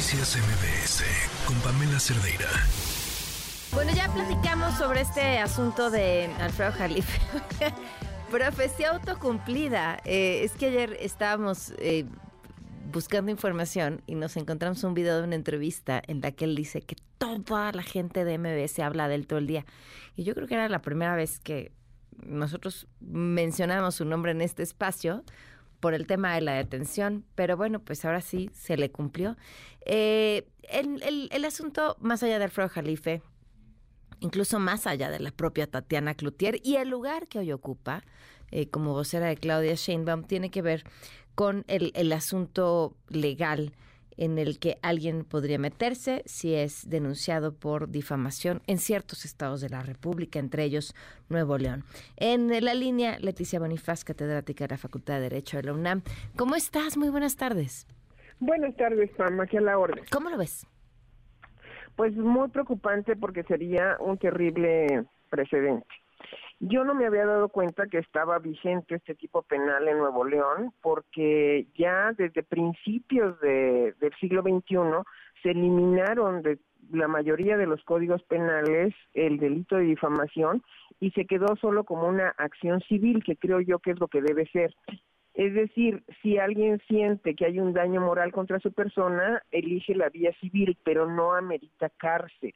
Noticias MBS con Pamela Cerdeira. Bueno, ya platicamos sobre este asunto de Alfredo Jalife. Profecía autocumplida. Eh, es que ayer estábamos eh, buscando información y nos encontramos un video de una entrevista en la que él dice que toda la gente de MBS habla de él todo el día. Y yo creo que era la primera vez que nosotros mencionamos su nombre en este espacio por el tema de la detención, pero bueno, pues ahora sí se le cumplió. Eh, el, asunto, más allá de Alfredo Jalife, incluso más allá de la propia Tatiana Cloutier y el lugar que hoy ocupa eh, como vocera de Claudia Sheinbaum, tiene que ver con el, el asunto legal en el que alguien podría meterse si es denunciado por difamación en ciertos estados de la República, entre ellos Nuevo León. En la línea, Leticia Bonifaz, catedrática de la Facultad de Derecho de la UNAM. ¿Cómo estás? Muy buenas tardes. Buenas tardes, Pam, aquí a la orden. ¿Cómo lo ves? Pues muy preocupante porque sería un terrible precedente. Yo no me había dado cuenta que estaba vigente este tipo penal en Nuevo León porque ya desde principios del siglo XXI se eliminaron de la mayoría de los códigos penales el delito de difamación y se quedó solo como una acción civil, que creo yo que es lo que debe ser. Es decir, si alguien siente que hay un daño moral contra su persona, elige la vía civil, pero no amerita cárcel.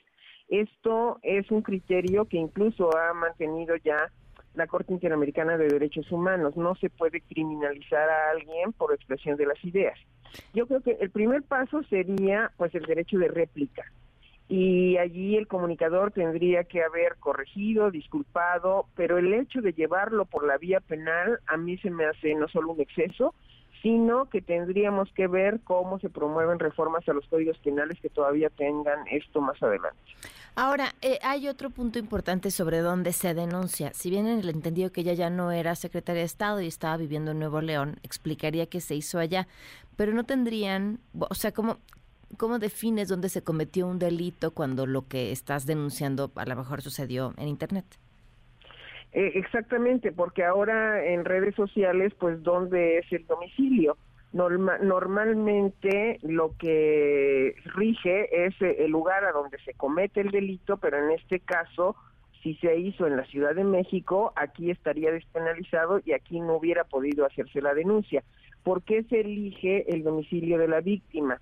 Esto es un criterio que incluso ha mantenido ya la Corte Interamericana de Derechos Humanos. No se puede criminalizar a alguien por expresión de las ideas. Yo creo que el primer paso sería pues el derecho de réplica. Y allí el comunicador tendría que haber corregido, disculpado, pero el hecho de llevarlo por la vía penal a mí se me hace no solo un exceso, sino que tendríamos que ver cómo se promueven reformas a los códigos penales que todavía tengan esto más adelante. Ahora, eh, hay otro punto importante sobre dónde se denuncia. Si bien en el entendido que ella ya no era secretaria de Estado y estaba viviendo en Nuevo León, explicaría que se hizo allá, pero no tendrían, o sea, ¿cómo, cómo defines dónde se cometió un delito cuando lo que estás denunciando a lo mejor sucedió en Internet? Eh, exactamente, porque ahora en redes sociales, pues, ¿dónde es el domicilio? normalmente lo que rige es el lugar a donde se comete el delito, pero en este caso, si se hizo en la Ciudad de México, aquí estaría despenalizado y aquí no hubiera podido hacerse la denuncia. ¿Por qué se elige el domicilio de la víctima?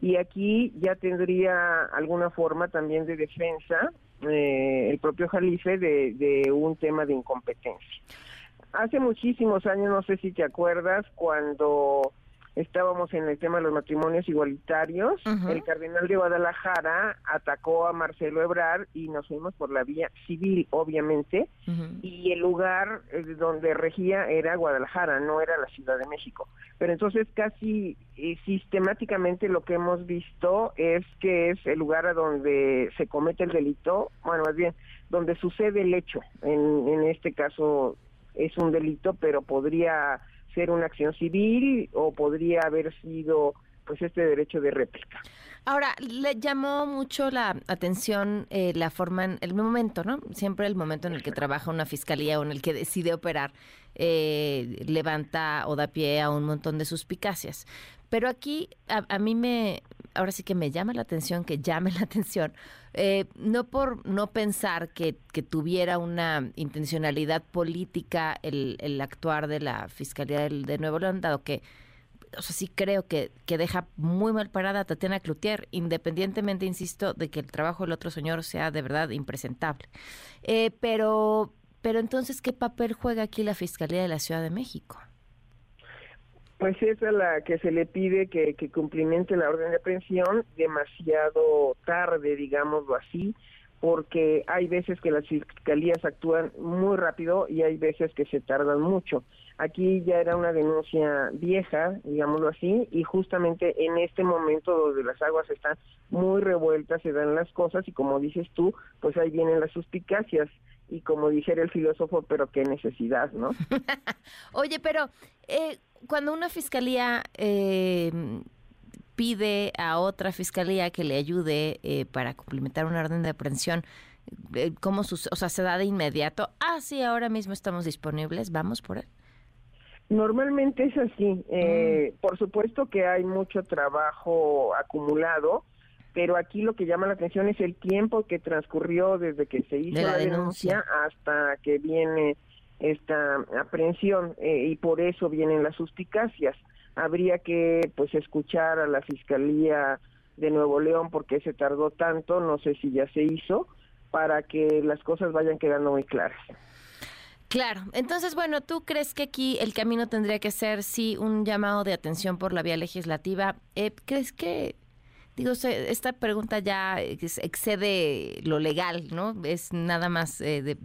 y aquí ya tendría alguna forma también de defensa eh, el propio Jalife de, de un tema de incompetencia. Hace muchísimos años, no sé si te acuerdas, cuando estábamos en el tema de los matrimonios igualitarios, el cardenal de Guadalajara atacó a Marcelo Ebrard y nos fuimos por la vía civil, obviamente, y el lugar eh, donde regía era Guadalajara, no era la Ciudad de México. Pero entonces casi eh, sistemáticamente lo que hemos visto es que es el lugar a donde se comete el delito, bueno, más bien, donde sucede el hecho. En, en este caso es un delito, pero podría ser una acción civil o podría haber sido pues este derecho de réplica. Ahora, le llamó mucho la atención eh, la forma, en el momento, ¿no? Siempre el momento en el que trabaja una fiscalía o en el que decide operar, eh, levanta o da pie a un montón de suspicacias. Pero aquí a, mí me, ahora sí que me llama la atención, que llame la atención, eh, no por no pensar que, que, tuviera una intencionalidad política el, el actuar de la Fiscalía de Nuevo León, dado que o sea, sí creo que, que deja muy mal parada a Tatiana Cloutier, independientemente, insisto, de que el trabajo del otro señor sea de verdad impresentable. Eh, pero, pero entonces, ¿qué papel juega aquí la Fiscalía de la Ciudad de México? Pues es a la que se le pide que, que cumplimente la orden de aprehensión demasiado tarde, digámoslo así, porque hay veces que las fiscalías actúan muy rápido y hay veces que se tardan mucho. Aquí ya era una denuncia vieja, digámoslo así, y justamente en este momento donde las aguas están muy revueltas, se dan las cosas y como dices tú, pues ahí vienen las suspicacias y como dijera el filósofo, pero qué necesidad, ¿no? Oye, pero eh, cuando una fiscalía eh, pide a otra fiscalía que le ayude eh, para complementar una orden de aprehensión, eh, ¿cómo o sea, se da de inmediato? Ah, sí, ahora mismo estamos disponibles, vamos por él. Normalmente es así. Eh, mm. Por supuesto que hay mucho trabajo acumulado, pero aquí lo que llama la atención es el tiempo que transcurrió desde que se hizo la, denuncia. hasta que viene esta aprehensión eh, y por eso vienen las suspicacias. Habría que pues escuchar a la Fiscalía de Nuevo León porque se tardó tanto, no sé si ya se hizo, para que las cosas vayan quedando muy claras. Claro, entonces bueno, ¿tú crees que aquí el camino tendría que ser sí un llamado de atención por la vía legislativa? Eh, ¿Crees que, digo, esta pregunta ya excede lo legal, ¿no? Es nada más eh, de,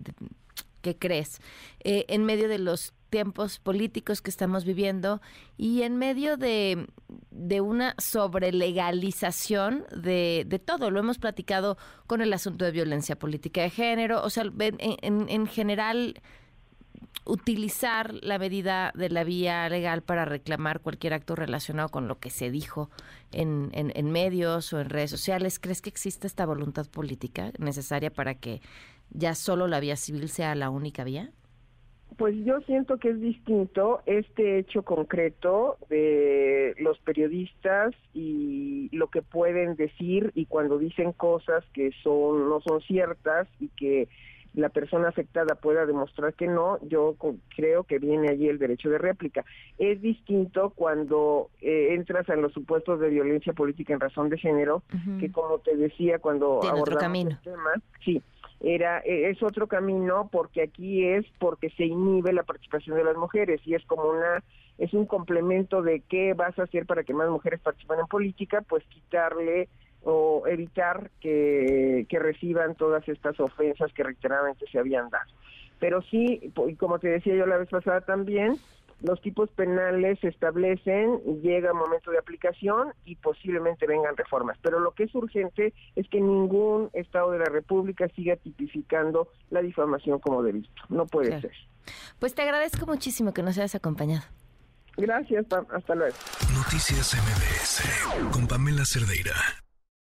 ¿qué crees? Eh, en medio de los tiempos políticos que estamos viviendo y en medio de, de una sobrelegalización de, de todo. Lo hemos platicado con el asunto de violencia política de género. O sea, en, en general utilizar la medida de la vía legal para reclamar cualquier acto relacionado con lo que se dijo en, en, medios o en redes sociales. ¿Crees que existe esta voluntad política necesaria para que ya solo la vía civil sea la única vía? Pues yo siento que es distinto este hecho concreto de los periodistas y lo que pueden decir y cuando dicen cosas que son no son ciertas y que la persona afectada pueda demostrar que no, yo creo que viene allí el derecho de réplica. Es distinto cuando eh, entras en los supuestos de violencia política en razón de género, que como te decía cuando abordamos el tema, sí, era e, es otro camino porque aquí es porque se inhibe la participación de las mujeres y es como una es un complemento de qué vas a hacer para que más mujeres participen en política, pues quitarle o evitar que, reciban todas estas ofensas que reiteradamente se habían dado. Pero sí, y como te decía yo la vez pasada también, los tipos penales se establecen, llega el momento de aplicación y posiblemente vengan reformas. Pero lo que es urgente es que ningún Estado de la República siga tipificando la difamación como delito. No puede ser. Pues te agradezco muchísimo que nos hayas acompañado. Gracias, hasta luego. Noticias MBS con Pamela Cerdeira.